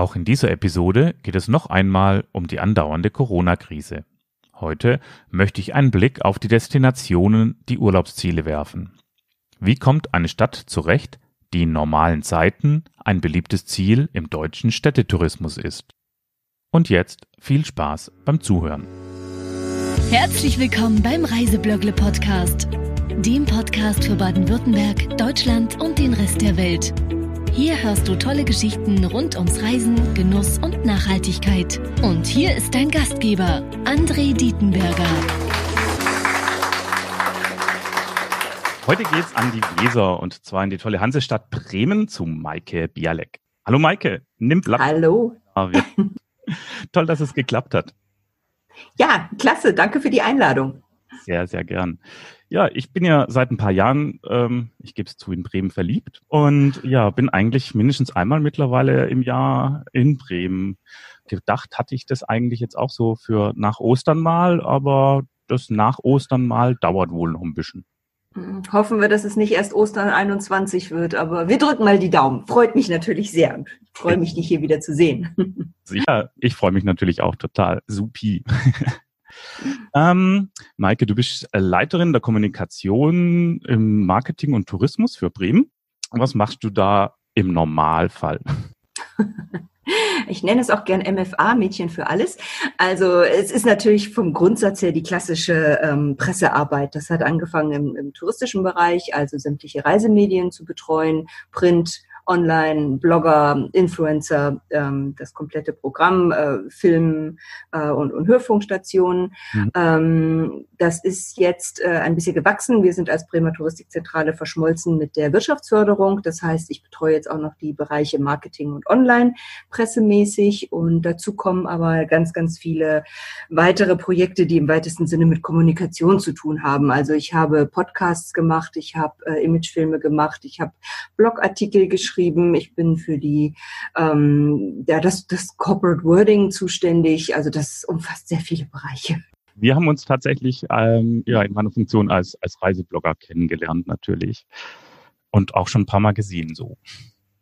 Auch in dieser Episode geht es noch einmal um die andauernde Corona-Krise. Heute möchte ich einen Blick auf die Destinationen, die Urlaubsziele werfen. Wie kommt eine Stadt zurecht, die in normalen Zeiten ein beliebtes Ziel im deutschen Städtetourismus ist? Und jetzt viel Spaß beim Zuhören. Herzlich willkommen beim Reisebloggle Podcast, dem Podcast für Baden-Württemberg, Deutschland und den Rest der Welt. Hier hörst du tolle Geschichten rund ums Reisen, Genuss und Nachhaltigkeit. Und hier ist dein Gastgeber, André Dietenberger. Heute geht's an die Weser und zwar in die tolle Hansestadt Bremen zu Maike Bialek. Hallo Maike, nimm Platz. Hallo. Toll, dass es geklappt hat. Ja, klasse. Danke für die Einladung. Sehr, sehr gern. Ja, ich bin ja seit ein paar Jahren, ähm, ich gebe es zu, in Bremen verliebt und ja, bin eigentlich mindestens einmal mittlerweile im Jahr in Bremen. Gedacht hatte ich das eigentlich jetzt auch so für nach Ostern mal, aber das nach Ostern mal dauert wohl noch ein bisschen. Hm, hoffen wir, dass es nicht erst Ostern 21 wird, aber wir drücken mal die Daumen. Freut mich natürlich sehr. Ich freue mich, dich hier wieder zu sehen. Ja, ich freue mich natürlich auch total. Supi. Ähm, Maike, du bist Leiterin der Kommunikation im Marketing und Tourismus für Bremen. Was machst du da im Normalfall? Ich nenne es auch gern MFA, Mädchen für alles. Also es ist natürlich vom Grundsatz her die klassische ähm, Pressearbeit. Das hat angefangen im, im touristischen Bereich, also sämtliche Reisemedien zu betreuen, Print, Online, Blogger, Influencer, ähm, das komplette Programm, äh, Film äh, und, und Hörfunkstationen. Mhm. Ähm, das ist jetzt äh, ein bisschen gewachsen. Wir sind als Bremer Touristikzentrale verschmolzen mit der Wirtschaftsförderung. Das heißt, ich betreue jetzt auch noch die Bereiche Marketing und Online pressemäßig und dazu kommen aber ganz, ganz viele weitere Projekte, die im weitesten Sinne mit Kommunikation zu tun haben. Also ich habe Podcasts gemacht, ich habe äh, Imagefilme gemacht, ich habe Blogartikel geschrieben, geschrieben. Ich bin für die ähm, ja das, das Corporate Wording zuständig. Also das umfasst sehr viele Bereiche. Wir haben uns tatsächlich ähm, ja in meiner Funktion als als Reiseblogger kennengelernt natürlich und auch schon ein paar Mal gesehen so.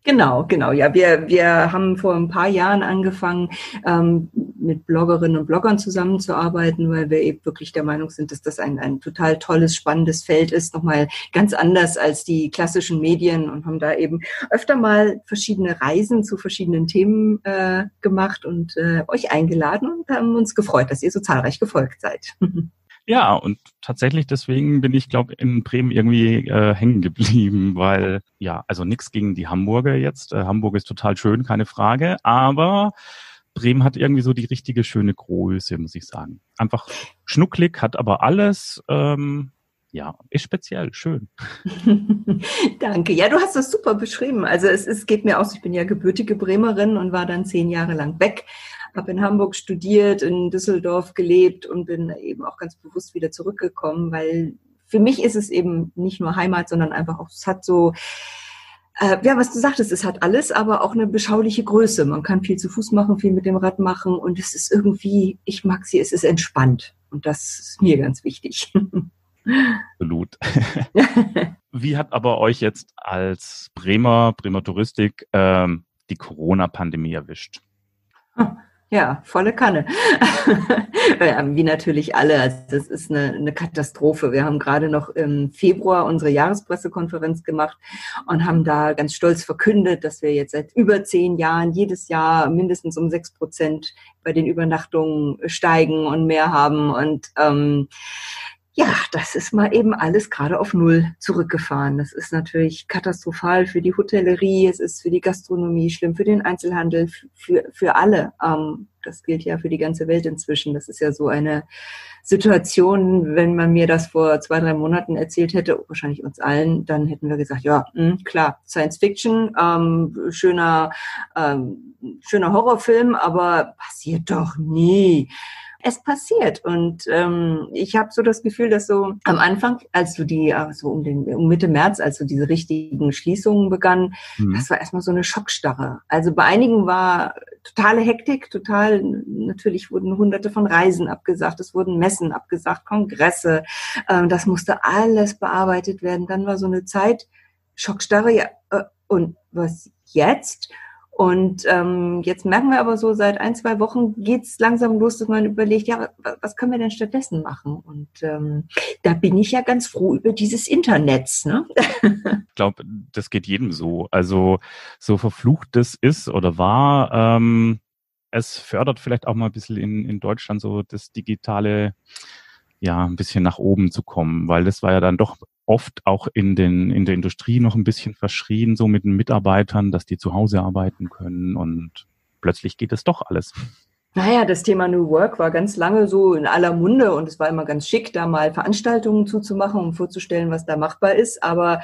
Genau, genau. Ja, wir, wir haben vor ein paar Jahren angefangen, ähm, mit Bloggerinnen und Bloggern zusammenzuarbeiten, weil wir eben wirklich der Meinung sind, dass das ein, ein total tolles, spannendes Feld ist, nochmal ganz anders als die klassischen Medien und haben da eben öfter mal verschiedene Reisen zu verschiedenen Themen äh, gemacht und äh, euch eingeladen und haben uns gefreut, dass ihr so zahlreich gefolgt seid. Ja, und tatsächlich deswegen bin ich, glaube in Bremen irgendwie äh, hängen geblieben, weil ja, also nichts gegen die Hamburger jetzt. Äh, Hamburg ist total schön, keine Frage, aber Bremen hat irgendwie so die richtige schöne Größe, muss ich sagen. Einfach schnucklig, hat aber alles. Ähm, ja, ist speziell, schön. Danke. Ja, du hast das super beschrieben. Also es, es geht mir aus, ich bin ja gebürtige Bremerin und war dann zehn Jahre lang weg habe in Hamburg studiert, in Düsseldorf gelebt und bin eben auch ganz bewusst wieder zurückgekommen, weil für mich ist es eben nicht nur Heimat, sondern einfach auch, es hat so, äh, ja, was du sagtest, es hat alles, aber auch eine beschauliche Größe. Man kann viel zu Fuß machen, viel mit dem Rad machen und es ist irgendwie, ich mag sie, es ist entspannt und das ist mir ganz wichtig. Absolut. Wie hat aber euch jetzt als Bremer, Bremer Touristik ähm, die Corona-Pandemie erwischt? Ja, volle Kanne. Wie natürlich alle. Also das ist eine, eine Katastrophe. Wir haben gerade noch im Februar unsere Jahrespressekonferenz gemacht und haben da ganz stolz verkündet, dass wir jetzt seit über zehn Jahren jedes Jahr mindestens um sechs Prozent bei den Übernachtungen steigen und mehr haben. Und ähm, ja, das ist mal eben alles gerade auf Null zurückgefahren. Das ist natürlich katastrophal für die Hotellerie, es ist für die Gastronomie schlimm, für den Einzelhandel, für, für alle. Ähm, das gilt ja für die ganze Welt inzwischen. Das ist ja so eine Situation, wenn man mir das vor zwei, drei Monaten erzählt hätte, wahrscheinlich uns allen, dann hätten wir gesagt, ja, mh, hm, klar, Science Fiction, ähm, schöner, ähm, schöner Horrorfilm, aber passiert doch nie es passiert. Und ähm, ich habe so das Gefühl, dass so am Anfang, als du die, äh, so um, den, um Mitte März, als so diese richtigen Schließungen begannen, mhm. das war erstmal so eine Schockstarre. Also bei einigen war totale Hektik, total, natürlich wurden hunderte von Reisen abgesagt, es wurden Messen abgesagt, Kongresse, ähm, das musste alles bearbeitet werden. Dann war so eine Zeit, Schockstarre, ja, äh, und was jetzt? Und ähm, jetzt merken wir aber so, seit ein, zwei Wochen geht's langsam los, dass man überlegt, ja, was können wir denn stattdessen machen? Und ähm, da bin ich ja ganz froh über dieses Internet. Ne? ich glaube, das geht jedem so. Also so verflucht das ist oder war, ähm, es fördert vielleicht auch mal ein bisschen in, in Deutschland so das digitale ja, ein bisschen nach oben zu kommen, weil das war ja dann doch oft auch in den, in der Industrie noch ein bisschen verschrien, so mit den Mitarbeitern, dass die zu Hause arbeiten können und plötzlich geht es doch alles. Naja, das Thema New Work war ganz lange so in aller Munde und es war immer ganz schick, da mal Veranstaltungen zuzumachen, um vorzustellen, was da machbar ist. Aber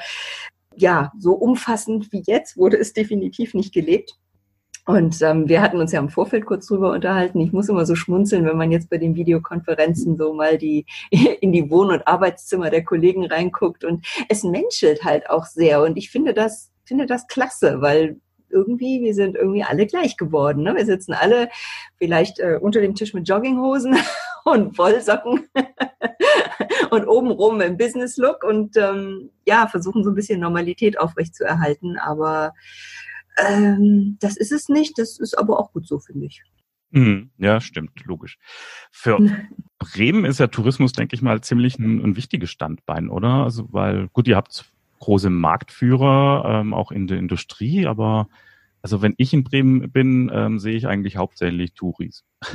ja, so umfassend wie jetzt wurde es definitiv nicht gelebt. Und ähm, wir hatten uns ja im Vorfeld kurz drüber unterhalten. Ich muss immer so schmunzeln, wenn man jetzt bei den Videokonferenzen so mal die in die Wohn- und Arbeitszimmer der Kollegen reinguckt. Und es menschelt halt auch sehr. Und ich finde das, finde das klasse, weil irgendwie, wir sind irgendwie alle gleich geworden. Ne? Wir sitzen alle vielleicht äh, unter dem Tisch mit Jogginghosen und Wollsocken und obenrum im Business-Look und ähm, ja, versuchen so ein bisschen Normalität aufrechtzuerhalten. Aber ähm, das ist es nicht, das ist aber auch gut so, finde ich. Mhm. Ja, stimmt, logisch. Für Bremen ist ja Tourismus, denke ich mal, ziemlich ein, ein wichtiges Standbein, oder? Also, weil, gut, ihr habt große Marktführer, ähm, auch in der Industrie, aber also wenn ich in Bremen bin, ähm, sehe ich eigentlich hauptsächlich Touris.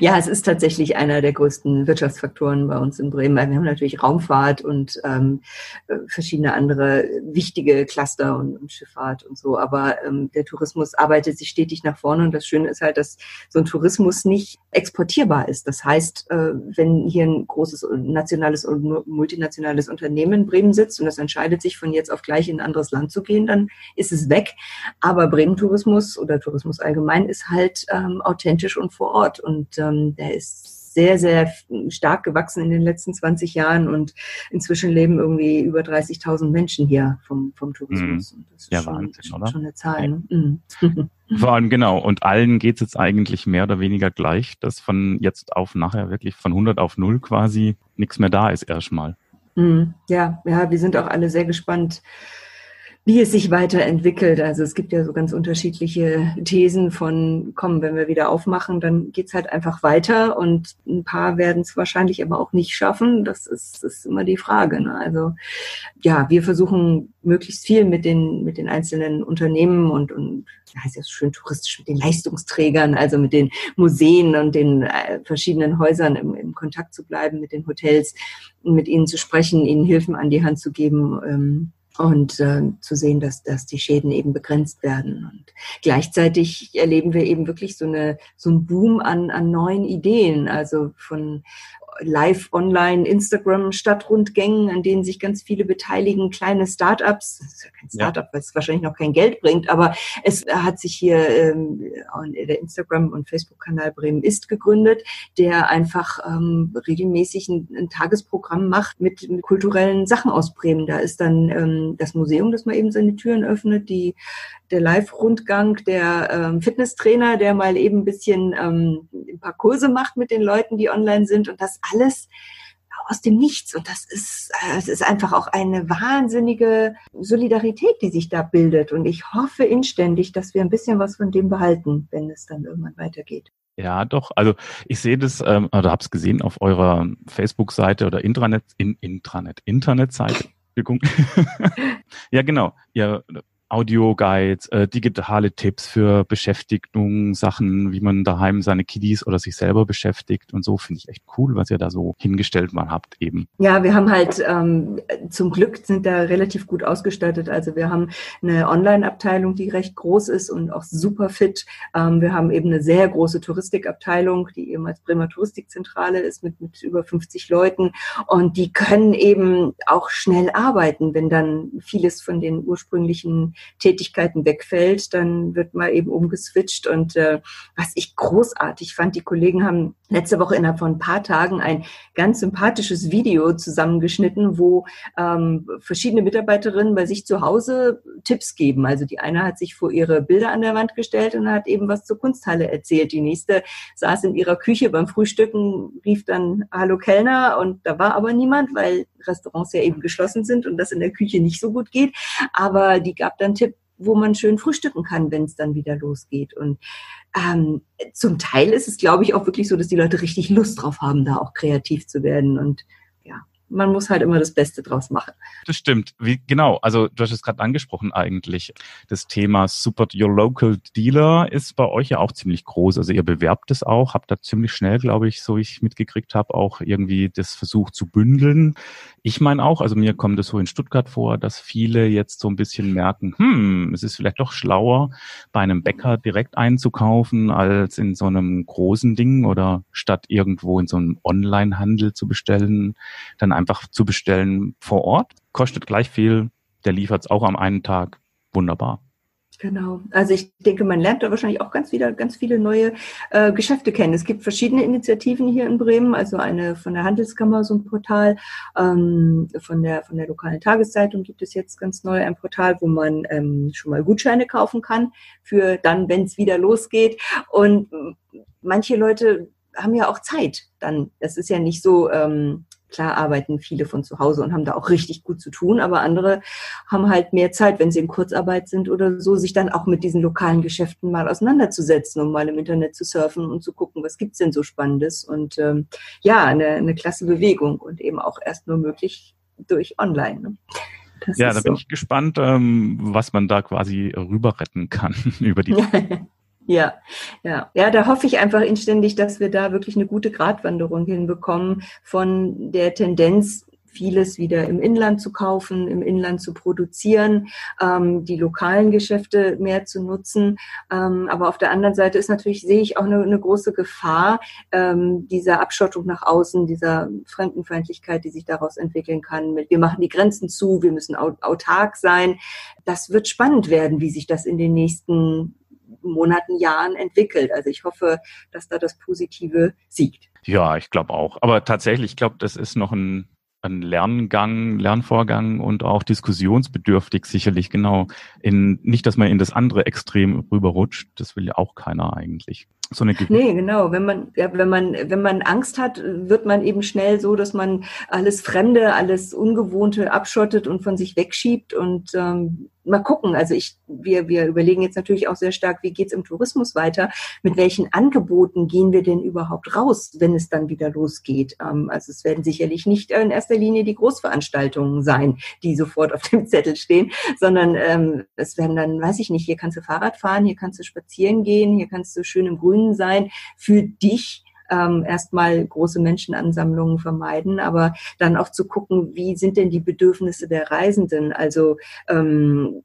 ja, es ist tatsächlich einer der größten Wirtschaftsfaktoren bei uns in Bremen. Wir haben natürlich Raumfahrt und ähm, äh, verschiedene andere wichtige Cluster und, und Schifffahrt und so. Aber ähm, der Tourismus arbeitet sich stetig nach vorne und das Schöne ist halt, dass so ein Tourismus nicht exportierbar ist. Das heißt, äh, wenn hier ein großes nationales und multinationales Unternehmen in Bremen sitzt und das entscheidet sich von jetzt auf gleich in ein anderes Land zu gehen, dann ist es weg. Aber Bremen Tourismus oder Tourismus allgemein ist halt ähm, authentisch authentisch und vor Ort. Und ähm, der ist sehr, sehr stark gewachsen in den letzten 20 Jahren und inzwischen leben irgendwie über 30.000 Menschen hier vom, vom Tourismus. Mhm. das ist ja, schon, Wahnsinn, oder? schon eine Zahl. Ne? Mhm. Vor allem genau. Und allen geht es jetzt eigentlich mehr oder weniger gleich, dass von jetzt auf nachher wirklich von 100 auf 0 quasi nichts mehr da ist erstmal. Mhm. Ja, ja, wir sind auch alle sehr gespannt, wie es sich weiterentwickelt. Also es gibt ja so ganz unterschiedliche Thesen von, komm, wenn wir wieder aufmachen, dann geht's halt einfach weiter und ein paar werden es wahrscheinlich aber auch nicht schaffen. Das ist, ist immer die Frage. Ne? Also ja, wir versuchen möglichst viel mit den, mit den einzelnen Unternehmen und, und ja so schön touristisch, mit den Leistungsträgern, also mit den Museen und den äh, verschiedenen Häusern im, im Kontakt zu bleiben, mit den Hotels, mit ihnen zu sprechen, ihnen Hilfen an die Hand zu geben. Ähm, und äh, zu sehen, dass, dass die Schäden eben begrenzt werden. Und gleichzeitig erleben wir eben wirklich so eine so ein Boom an, an neuen Ideen, also von live online Instagram Stadtrundgängen, an denen sich ganz viele beteiligen, kleine Startups. Das ist ja kein Startup, ja. weil es wahrscheinlich noch kein Geld bringt, aber es hat sich hier ähm, der Instagram und Facebook-Kanal Bremen ist gegründet, der einfach ähm, regelmäßig ein, ein Tagesprogramm macht mit, mit, kulturellen Sachen aus Bremen. Da ist dann ähm, das Museum, das mal eben seine Türen öffnet, die der Live-Rundgang, der ähm, Fitnesstrainer, der mal eben ein bisschen ähm, ein paar Kurse macht mit den Leuten, die online sind und das alles aus dem Nichts. Und das ist, äh, es ist einfach auch eine wahnsinnige Solidarität, die sich da bildet. Und ich hoffe inständig, dass wir ein bisschen was von dem behalten, wenn es dann irgendwann weitergeht. Ja, doch. Also ich sehe das, ähm, oder habe es gesehen auf eurer Facebook-Seite oder Intranet, in, Intranet, Internetseite. ja, genau. Ihr Audioguides, äh, digitale Tipps für Beschäftigung, Sachen, wie man daheim seine Kiddies oder sich selber beschäftigt und so finde ich echt cool, was ihr da so hingestellt mal habt eben. Ja, wir haben halt ähm, zum Glück sind da relativ gut ausgestattet. Also wir haben eine Online-Abteilung, die recht groß ist und auch super fit. Ähm, wir haben eben eine sehr große Touristikabteilung, die eben als Bremer Touristikzentrale ist mit, mit über 50 Leuten und die können eben auch schnell arbeiten, wenn dann vieles von den ursprünglichen Tätigkeiten wegfällt, dann wird mal eben umgeswitcht. Und äh, was ich großartig fand, die Kollegen haben letzte Woche innerhalb von ein paar Tagen ein ganz sympathisches Video zusammengeschnitten, wo ähm, verschiedene Mitarbeiterinnen bei sich zu Hause Tipps geben. Also die eine hat sich vor ihre Bilder an der Wand gestellt und hat eben was zur Kunsthalle erzählt. Die nächste saß in ihrer Küche beim Frühstücken, rief dann Hallo Kellner und da war aber niemand, weil Restaurants ja eben geschlossen sind und das in der Küche nicht so gut geht. Aber die gab dann Tipp, wo man schön frühstücken kann, wenn es dann wieder losgeht. Und ähm, zum Teil ist es, glaube ich, auch wirklich so, dass die Leute richtig Lust drauf haben, da auch kreativ zu werden. Und man muss halt immer das Beste draus machen. Das stimmt. Wie, genau. Also du hast es gerade angesprochen eigentlich. Das Thema Support Your Local Dealer ist bei euch ja auch ziemlich groß. Also ihr bewerbt es auch, habt da ziemlich schnell, glaube ich, so ich mitgekriegt habe, auch irgendwie das versucht zu bündeln. Ich meine auch, also mir kommt es so in Stuttgart vor, dass viele jetzt so ein bisschen merken, hm, es ist vielleicht doch schlauer, bei einem Bäcker direkt einzukaufen, als in so einem großen Ding oder statt irgendwo in so einem Online-Handel zu bestellen, dann einfach zu bestellen vor Ort. Kostet gleich viel, der liefert es auch am einen Tag. Wunderbar. Genau. Also ich denke, man lernt da wahrscheinlich auch ganz wieder ganz viele neue äh, Geschäfte kennen. Es gibt verschiedene Initiativen hier in Bremen, also eine von der Handelskammer, so ein Portal, ähm, von der von der lokalen Tageszeitung gibt es jetzt ganz neu ein Portal, wo man ähm, schon mal Gutscheine kaufen kann für dann, wenn es wieder losgeht. Und manche Leute haben ja auch Zeit. Dann, das ist ja nicht so. Ähm, Klar arbeiten viele von zu Hause und haben da auch richtig gut zu tun, aber andere haben halt mehr Zeit, wenn sie in Kurzarbeit sind oder so, sich dann auch mit diesen lokalen Geschäften mal auseinanderzusetzen, um mal im Internet zu surfen und zu gucken, was gibt's denn so Spannendes. Und ähm, ja, eine, eine klasse Bewegung und eben auch erst nur möglich durch Online. Ne? ja, da bin so. ich gespannt, ähm, was man da quasi rüber retten kann über die. Ja, ja, ja, da hoffe ich einfach inständig, dass wir da wirklich eine gute Gratwanderung hinbekommen von der Tendenz, vieles wieder im Inland zu kaufen, im Inland zu produzieren, ähm, die lokalen Geschäfte mehr zu nutzen. Ähm, aber auf der anderen Seite ist natürlich, sehe ich auch eine, eine große Gefahr ähm, dieser Abschottung nach außen, dieser Fremdenfeindlichkeit, die sich daraus entwickeln kann. Mit, wir machen die Grenzen zu, wir müssen autark sein. Das wird spannend werden, wie sich das in den nächsten Monaten, Jahren entwickelt. Also ich hoffe, dass da das Positive siegt. Ja, ich glaube auch. Aber tatsächlich, ich glaube, das ist noch ein, ein Lerngang, Lernvorgang und auch diskussionsbedürftig sicherlich genau. In, nicht, dass man in das andere Extrem rüberrutscht. Das will ja auch keiner eigentlich so eine Nee, genau. Wenn man, ja, wenn man, wenn man Angst hat, wird man eben schnell so, dass man alles Fremde, alles Ungewohnte abschottet und von sich wegschiebt und ähm, mal gucken. Also ich, wir, wir überlegen jetzt natürlich auch sehr stark, wie geht's im Tourismus weiter? Mit welchen Angeboten gehen wir denn überhaupt raus, wenn es dann wieder losgeht? Ähm, also es werden sicherlich nicht in erster Linie die Großveranstaltungen sein, die sofort auf dem Zettel stehen, sondern ähm, es werden dann, weiß ich nicht, hier kannst du Fahrrad fahren, hier kannst du spazieren gehen, hier kannst du schön im Grünen sein für dich ähm, erstmal große Menschenansammlungen vermeiden, aber dann auch zu gucken, wie sind denn die Bedürfnisse der Reisenden? Also ähm,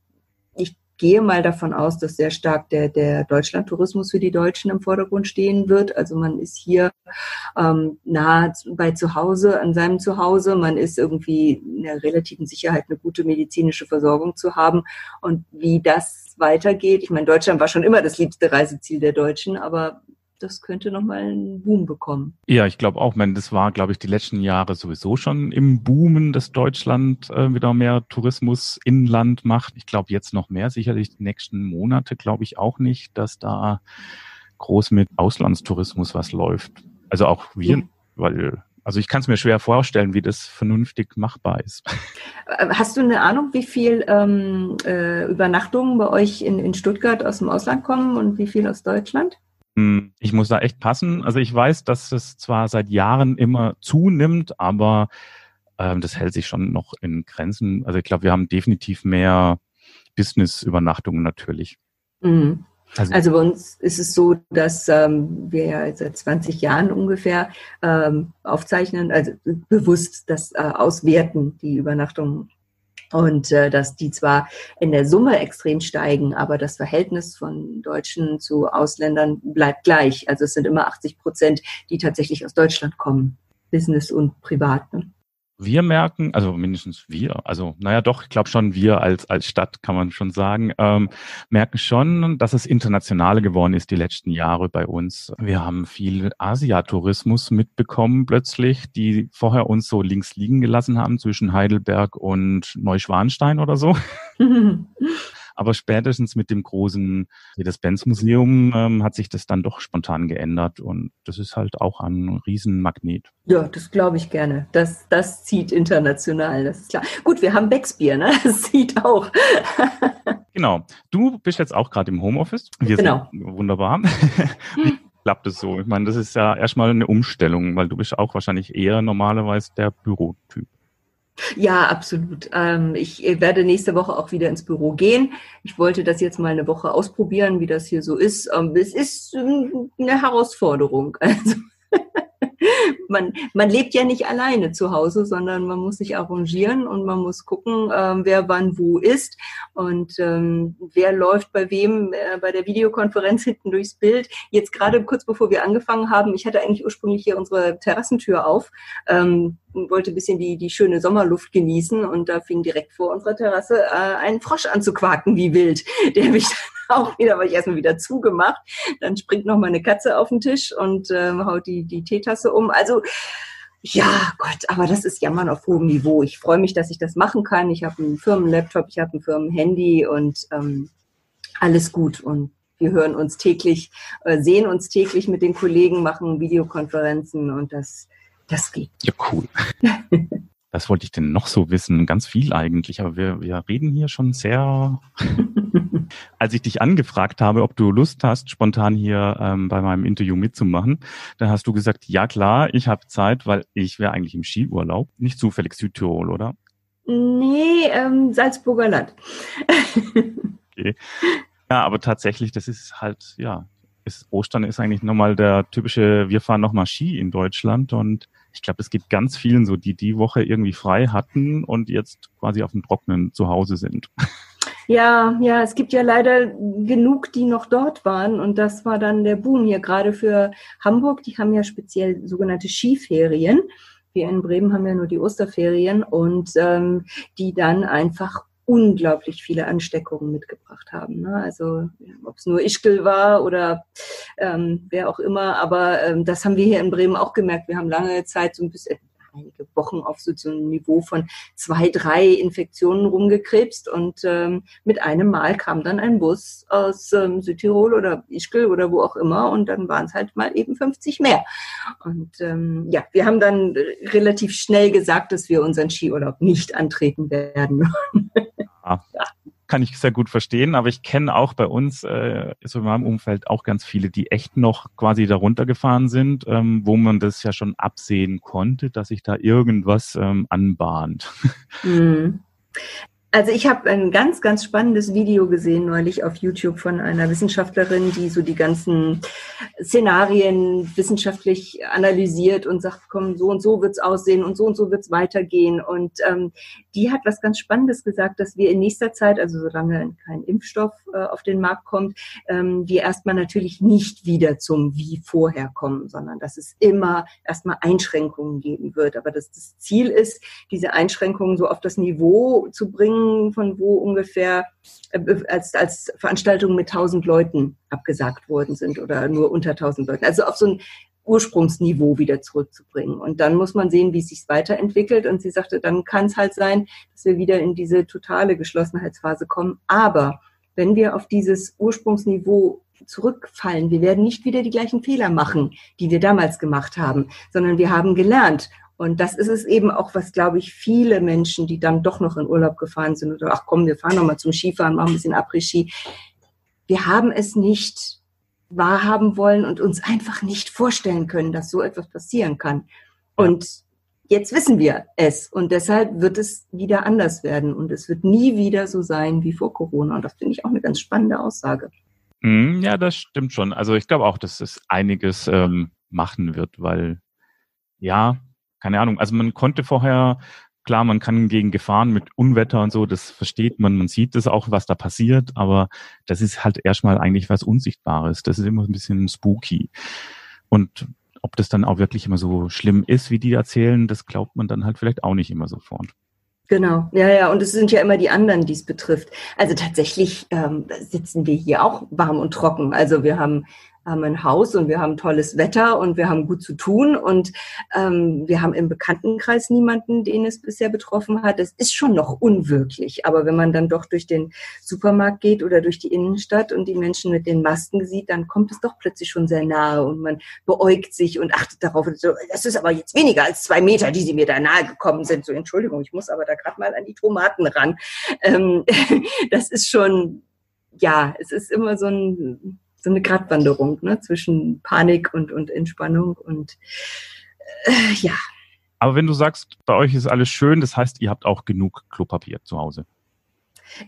ich gehe mal davon aus, dass sehr stark der, der Deutschlandtourismus für die Deutschen im Vordergrund stehen wird. Also man ist hier ähm, nahe bei zu Hause, an seinem Zuhause. Man ist irgendwie in der relativen Sicherheit, eine gute medizinische Versorgung zu haben. Und wie das weitergeht, ich meine, Deutschland war schon immer das liebste Reiseziel der Deutschen, aber das könnte nochmal einen Boom bekommen. Ja, ich glaube auch, man, das war, glaube ich, die letzten Jahre sowieso schon im Boomen, dass Deutschland äh, wieder mehr Tourismus inland macht. Ich glaube jetzt noch mehr, sicherlich die nächsten Monate glaube ich auch nicht, dass da groß mit Auslandstourismus was läuft. Also auch wir, ja. weil also ich kann es mir schwer vorstellen, wie das vernünftig machbar ist. Äh, hast du eine Ahnung, wie viel ähm, äh, Übernachtungen bei euch in, in Stuttgart aus dem Ausland kommen und wie viel aus Deutschland? Hm, ich muss da echt passen. Also ich weiß, dass es zwar seit Jahren immer zunimmt, aber ähm, das hält sich schon noch in Grenzen. Also ich glaube, wir haben definitiv mehr Business-Übernachtungen natürlich. Mhm. Also, also, bei uns ist es so, dass ähm, wir ja seit 20 Jahren ungefähr ähm, aufzeichnen, also bewusst das äh, auswerten, die Übernachtungen und äh, dass die zwar in der Summe extrem steigen, aber das Verhältnis von Deutschen zu Ausländern bleibt gleich. Also es sind immer 80 Prozent, die tatsächlich aus Deutschland kommen, Business und Privat. Ne? Wir merken, also mindestens wir, also naja doch, ich glaube schon wir als, als Stadt kann man schon sagen, ähm, merken schon, dass es internationale geworden ist die letzten Jahre bei uns. Wir haben viel Asiatourismus mitbekommen plötzlich, die vorher uns so links liegen gelassen haben zwischen Heidelberg und Neuschwanstein oder so. Aber spätestens mit dem großen Mercedes-Benz-Museum ähm, hat sich das dann doch spontan geändert und das ist halt auch ein Riesenmagnet. Ja, das glaube ich gerne. Das, das zieht international, das ist klar. Gut, wir haben Becksbier, ne? Das zieht auch. genau. Du bist jetzt auch gerade im Homeoffice. Wir genau. sind wunderbar. Wie klappt es so? Ich meine, das ist ja erstmal eine Umstellung, weil du bist auch wahrscheinlich eher normalerweise der Bürotyp. Ja, absolut. Ähm, ich werde nächste Woche auch wieder ins Büro gehen. Ich wollte das jetzt mal eine Woche ausprobieren, wie das hier so ist. Ähm, es ist ähm, eine Herausforderung. Also man, man lebt ja nicht alleine zu Hause, sondern man muss sich arrangieren und man muss gucken, wer wann wo ist und wer läuft bei wem äh, bei der Videokonferenz hinten durchs Bild. Jetzt gerade kurz bevor wir angefangen haben, ich hatte eigentlich ursprünglich hier unsere Terrassentür auf, wollte ein bisschen die, die schöne Sommerluft genießen und da fing direkt vor unserer Terrasse äh, ein Frosch an zu quaken wie wild, der mich auch wieder, weil ich erstmal wieder zugemacht. Dann springt noch mal eine Katze auf den Tisch und äh, haut die, die Teetasse um. Also ja, Gott, aber das ist Jammern auf hohem Niveau. Ich freue mich, dass ich das machen kann. Ich habe einen Firmenlaptop, ich habe ein Firmenhandy und ähm, alles gut. Und wir hören uns täglich, äh, sehen uns täglich mit den Kollegen, machen Videokonferenzen und das, das geht. Ja, cool. Was wollte ich denn noch so wissen? Ganz viel eigentlich, aber wir, wir reden hier schon sehr. Als ich dich angefragt habe, ob du Lust hast, spontan hier ähm, bei meinem Interview mitzumachen, dann hast du gesagt, ja klar, ich habe Zeit, weil ich wäre eigentlich im Skiurlaub. Nicht zufällig Südtirol, oder? Nee, ähm, Salzburger Land. okay. Ja, aber tatsächlich, das ist halt, ja, ist, Ostern ist eigentlich nochmal der typische, wir fahren nochmal Ski in Deutschland und ich glaube, es geht ganz vielen so, die die Woche irgendwie frei hatten und jetzt quasi auf dem Trocknen zu Hause sind. Ja, ja, es gibt ja leider genug, die noch dort waren und das war dann der Boom hier gerade für Hamburg. Die haben ja speziell sogenannte Skiferien. Wir in Bremen haben ja nur die Osterferien und ähm, die dann einfach unglaublich viele Ansteckungen mitgebracht haben. Ne? Also ob es nur Ischgl war oder ähm, wer auch immer, aber ähm, das haben wir hier in Bremen auch gemerkt. Wir haben lange Zeit so ein bisschen einige Wochen auf so einem Niveau von zwei, drei Infektionen rumgekrebst und ähm, mit einem Mal kam dann ein Bus aus ähm, Südtirol oder Ischgl oder wo auch immer und dann waren es halt mal eben 50 mehr. Und ähm, ja, wir haben dann relativ schnell gesagt, dass wir unseren Skiurlaub nicht antreten werden. ja. kann ich sehr gut verstehen, aber ich kenne auch bei uns, äh, so in meinem Umfeld, auch ganz viele, die echt noch quasi darunter gefahren sind, ähm, wo man das ja schon absehen konnte, dass sich da irgendwas ähm, anbahnt. Mhm. Also ich habe ein ganz, ganz spannendes Video gesehen neulich auf YouTube von einer Wissenschaftlerin, die so die ganzen Szenarien wissenschaftlich analysiert und sagt, komm, so und so wird's aussehen und so und so wird's weitergehen. Und ähm, die hat was ganz Spannendes gesagt, dass wir in nächster Zeit, also solange kein Impfstoff äh, auf den Markt kommt, ähm, wir erstmal natürlich nicht wieder zum Wie vorher kommen, sondern dass es immer erstmal Einschränkungen geben wird. Aber dass das Ziel ist, diese Einschränkungen so auf das Niveau zu bringen, von wo ungefähr äh, als, als Veranstaltungen mit 1000 Leuten abgesagt worden sind oder nur unter 1000 Leuten. Also auf so ein Ursprungsniveau wieder zurückzubringen. Und dann muss man sehen, wie es sich weiterentwickelt. Und sie sagte, dann kann es halt sein, dass wir wieder in diese totale Geschlossenheitsphase kommen. Aber wenn wir auf dieses Ursprungsniveau zurückfallen. Wir werden nicht wieder die gleichen Fehler machen, die wir damals gemacht haben, sondern wir haben gelernt und das ist es eben auch, was, glaube ich, viele Menschen, die dann doch noch in Urlaub gefahren sind oder ach komm, wir fahren noch mal zum Skifahren, machen ein bisschen Après-Ski. Wir haben es nicht wahrhaben wollen und uns einfach nicht vorstellen können, dass so etwas passieren kann. Und jetzt wissen wir es und deshalb wird es wieder anders werden und es wird nie wieder so sein wie vor Corona. Und das finde ich auch eine ganz spannende Aussage. Mhm, ja, das stimmt schon. Also ich glaube auch, dass es einiges ähm, machen wird, weil ja, keine Ahnung, also man konnte vorher, klar, man kann gegen Gefahren mit Unwetter und so, das versteht man, man sieht das auch, was da passiert, aber das ist halt erstmal eigentlich was Unsichtbares. Das ist immer ein bisschen spooky. Und ob das dann auch wirklich immer so schlimm ist, wie die erzählen, das glaubt man dann halt vielleicht auch nicht immer sofort. Genau, ja, ja, und es sind ja immer die anderen, die es betrifft. Also tatsächlich ähm, sitzen wir hier auch warm und trocken. Also wir haben haben ein Haus und wir haben tolles Wetter und wir haben gut zu tun und ähm, wir haben im Bekanntenkreis niemanden, den es bisher betroffen hat. Es ist schon noch unwirklich. Aber wenn man dann doch durch den Supermarkt geht oder durch die Innenstadt und die Menschen mit den Masken sieht, dann kommt es doch plötzlich schon sehr nahe und man beäugt sich und achtet darauf. So, das ist aber jetzt weniger als zwei Meter, die sie mir da nahe gekommen sind. So, Entschuldigung, ich muss aber da gerade mal an die Tomaten ran. Ähm, das ist schon, ja, es ist immer so ein so eine Gratwanderung ne, zwischen Panik und, und Entspannung und äh, ja. Aber wenn du sagst, bei euch ist alles schön, das heißt, ihr habt auch genug Klopapier zu Hause.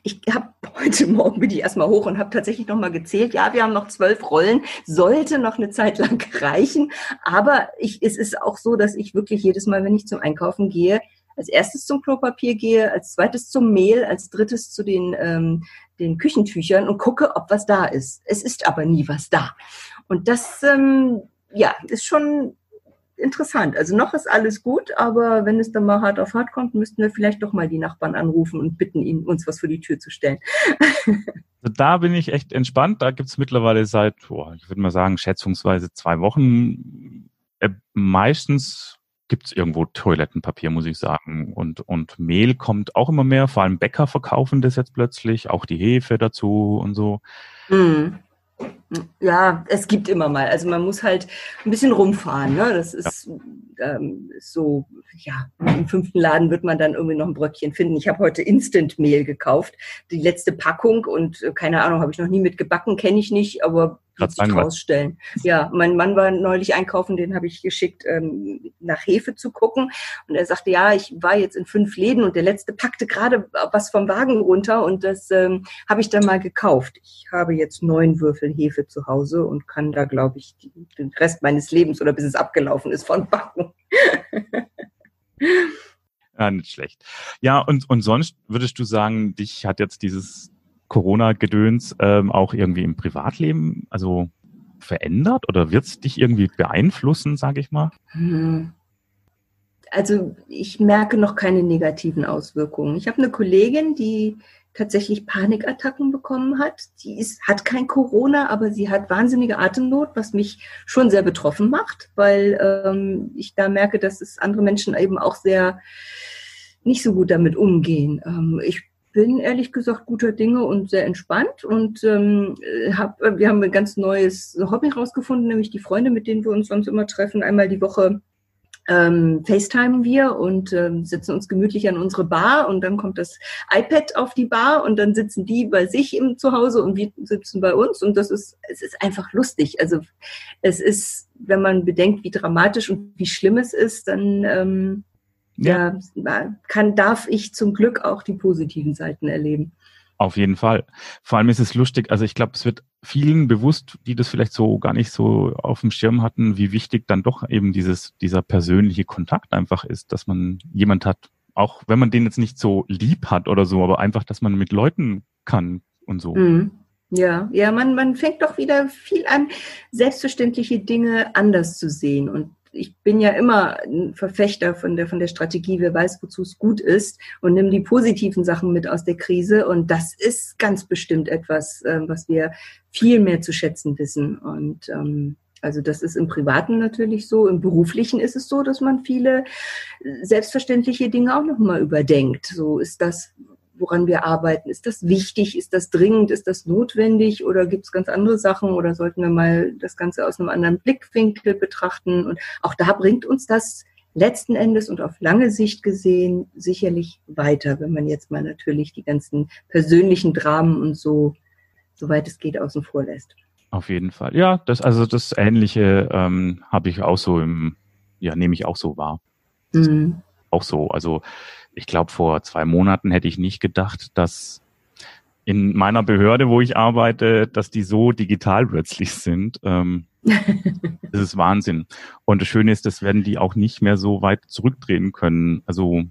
Ich habe heute Morgen bin ich erstmal hoch und habe tatsächlich noch mal gezählt. Ja, wir haben noch zwölf Rollen, sollte noch eine Zeit lang reichen. Aber ich, es ist auch so, dass ich wirklich jedes Mal, wenn ich zum Einkaufen gehe, als erstes zum Klopapier gehe, als zweites zum Mehl, als drittes zu den, ähm, den Küchentüchern und gucke, ob was da ist. Es ist aber nie was da. Und das, ähm, ja, ist schon interessant. Also noch ist alles gut, aber wenn es dann mal hart auf hart kommt, müssten wir vielleicht doch mal die Nachbarn anrufen und bitten, ihnen uns was vor die Tür zu stellen. Also da bin ich echt entspannt. Da gibt's mittlerweile seit, oh, ich würde mal sagen, schätzungsweise zwei Wochen äh, meistens gibt es irgendwo Toilettenpapier, muss ich sagen. Und, und Mehl kommt auch immer mehr, vor allem Bäcker verkaufen das jetzt plötzlich, auch die Hefe dazu und so. Mhm. Ja, es gibt immer mal. Also man muss halt ein bisschen rumfahren. Ne? Das ist ja. ähm, so, ja, im fünften Laden wird man dann irgendwie noch ein Bröckchen finden. Ich habe heute Instant-Mehl gekauft, die letzte Packung und äh, keine Ahnung, habe ich noch nie mit gebacken, kenne ich nicht, aber wird sich rausstellen. Ja, mein Mann war neulich einkaufen, den habe ich geschickt, ähm, nach Hefe zu gucken. Und er sagte, ja, ich war jetzt in fünf Läden und der letzte packte gerade was vom Wagen runter und das ähm, habe ich dann mal gekauft. Ich habe jetzt neun Würfel Hefe zu Hause und kann da, glaube ich, den Rest meines Lebens oder bis es abgelaufen ist von backen. ja, nicht schlecht. Ja, und, und sonst würdest du sagen, dich hat jetzt dieses Corona-Gedöns ähm, auch irgendwie im Privatleben also verändert oder wird es dich irgendwie beeinflussen, sage ich mal? Hm. Also ich merke noch keine negativen Auswirkungen. Ich habe eine Kollegin, die tatsächlich Panikattacken bekommen hat. Die ist, hat kein Corona, aber sie hat wahnsinnige Atemnot, was mich schon sehr betroffen macht, weil ähm, ich da merke, dass es andere Menschen eben auch sehr nicht so gut damit umgehen. Ähm, ich bin ehrlich gesagt guter Dinge und sehr entspannt und ähm, hab, wir haben ein ganz neues Hobby rausgefunden, nämlich die Freunde, mit denen wir uns sonst immer treffen, einmal die Woche ähm, FaceTimen wir und ähm, setzen uns gemütlich an unsere Bar und dann kommt das iPad auf die Bar und dann sitzen die bei sich im Zuhause und wir sitzen bei uns und das ist, es ist einfach lustig. Also es ist, wenn man bedenkt, wie dramatisch und wie schlimm es ist, dann ähm, ja. ja, kann, darf ich zum Glück auch die positiven Seiten erleben. Auf jeden Fall. Vor allem ist es lustig, also ich glaube, es wird vielen bewusst, die das vielleicht so gar nicht so auf dem Schirm hatten, wie wichtig dann doch eben dieses, dieser persönliche Kontakt einfach ist, dass man jemand hat, auch wenn man den jetzt nicht so lieb hat oder so, aber einfach, dass man mit Leuten kann und so. Mhm. Ja, ja, man, man fängt doch wieder viel an, selbstverständliche Dinge anders zu sehen und ich bin ja immer ein Verfechter von der, von der Strategie, wer weiß, wozu es gut ist und nimm die positiven Sachen mit aus der Krise. Und das ist ganz bestimmt etwas, äh, was wir viel mehr zu schätzen wissen. Und ähm, also das ist im Privaten natürlich so, im Beruflichen ist es so, dass man viele selbstverständliche Dinge auch nochmal überdenkt. So ist das, woran wir arbeiten. Ist das wichtig? Ist das dringend? Ist das notwendig? Oder gibt es ganz andere Sachen? Oder sollten wir mal das Ganze aus einem anderen Blickwinkel betrachten? Und auch da bringt uns das letzten Endes und auf lange Sicht gesehen sicherlich weiter, wenn man jetzt mal natürlich die ganzen persönlichen Dramen und so, soweit es geht, außen vor lässt. Auf jeden Fall. Ja, das, also das Ähnliche ähm, habe ich auch so im, ja, nehme ich auch so wahr. Mhm. Auch so. Also ich glaube, vor zwei Monaten hätte ich nicht gedacht, dass in meiner Behörde, wo ich arbeite, dass die so digital plötzlich sind. Ähm, das ist Wahnsinn. Und das Schöne ist, das werden die auch nicht mehr so weit zurückdrehen können. Also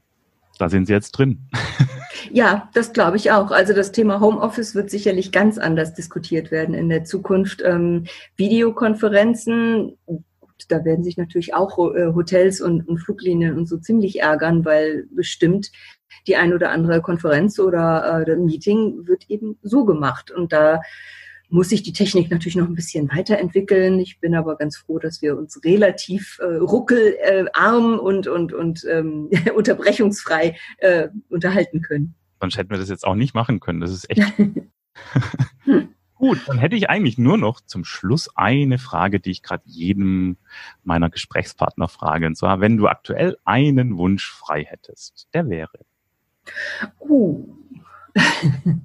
da sind sie jetzt drin. Ja, das glaube ich auch. Also das Thema Homeoffice wird sicherlich ganz anders diskutiert werden in der Zukunft. Ähm, Videokonferenzen da werden sich natürlich auch äh, Hotels und, und Fluglinien und so ziemlich ärgern, weil bestimmt die ein oder andere Konferenz oder äh, Meeting wird eben so gemacht. Und da muss sich die Technik natürlich noch ein bisschen weiterentwickeln. Ich bin aber ganz froh, dass wir uns relativ äh, ruckelarm und, und, und ähm, unterbrechungsfrei äh, unterhalten können. Sonst hätten wir das jetzt auch nicht machen können. Das ist echt. Gut, dann hätte ich eigentlich nur noch zum Schluss eine Frage, die ich gerade jedem meiner Gesprächspartner frage. Und zwar, wenn du aktuell einen Wunsch frei hättest, der wäre. Uh.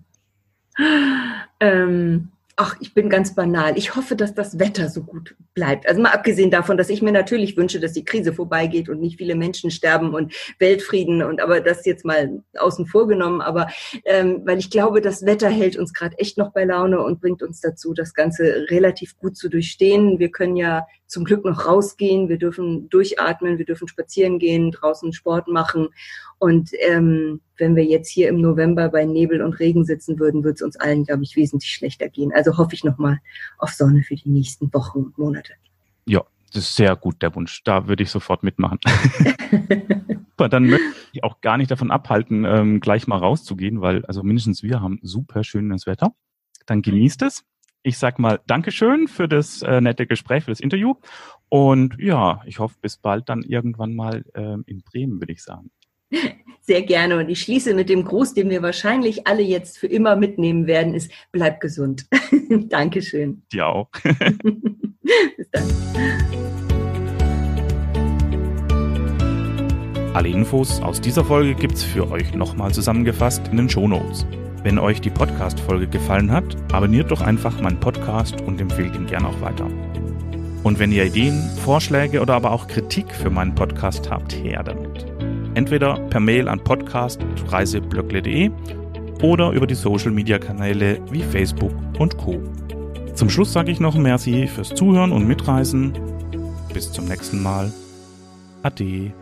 ähm, ach, ich bin ganz banal. Ich hoffe, dass das Wetter so gut bleibt. Also mal abgesehen davon, dass ich mir natürlich wünsche, dass die Krise vorbeigeht und nicht viele Menschen sterben und Weltfrieden und aber das jetzt mal außen vor genommen. Aber ähm, weil ich glaube, das Wetter hält uns gerade echt noch bei Laune und bringt uns dazu, das Ganze relativ gut zu durchstehen. Wir können ja zum Glück noch rausgehen, wir dürfen durchatmen, wir dürfen spazieren gehen, draußen Sport machen. Und ähm, wenn wir jetzt hier im November bei Nebel und Regen sitzen würden, würde es uns allen, glaube ich, wesentlich schlechter gehen. Also hoffe ich nochmal auf Sonne für die nächsten Wochen und Monate. Ja, das ist sehr gut, der Wunsch. Da würde ich sofort mitmachen. super, dann möchte ich auch gar nicht davon abhalten, ähm, gleich mal rauszugehen, weil also mindestens wir haben super schönes Wetter. Dann genießt es ich sag mal Dankeschön für das äh, nette Gespräch, für das Interview. Und ja, ich hoffe, bis bald dann irgendwann mal äh, in Bremen, würde ich sagen. Sehr gerne. Und ich schließe mit dem Gruß, den wir wahrscheinlich alle jetzt für immer mitnehmen werden, ist, bleib gesund. Dankeschön. Dir auch. bis dann. Alle Infos aus dieser Folge gibt's für euch nochmal zusammengefasst in den Show Notes. Wenn euch die Podcast-Folge gefallen hat, abonniert doch einfach meinen Podcast und empfehlt ihn gerne auch weiter. Und wenn ihr Ideen, Vorschläge oder aber auch Kritik für meinen Podcast habt, her damit. Entweder per Mail an podcast.reiseblöckle.de oder über die Social Media Kanäle wie Facebook und Co. Zum Schluss sage ich noch merci fürs Zuhören und Mitreisen. Bis zum nächsten Mal. Ade.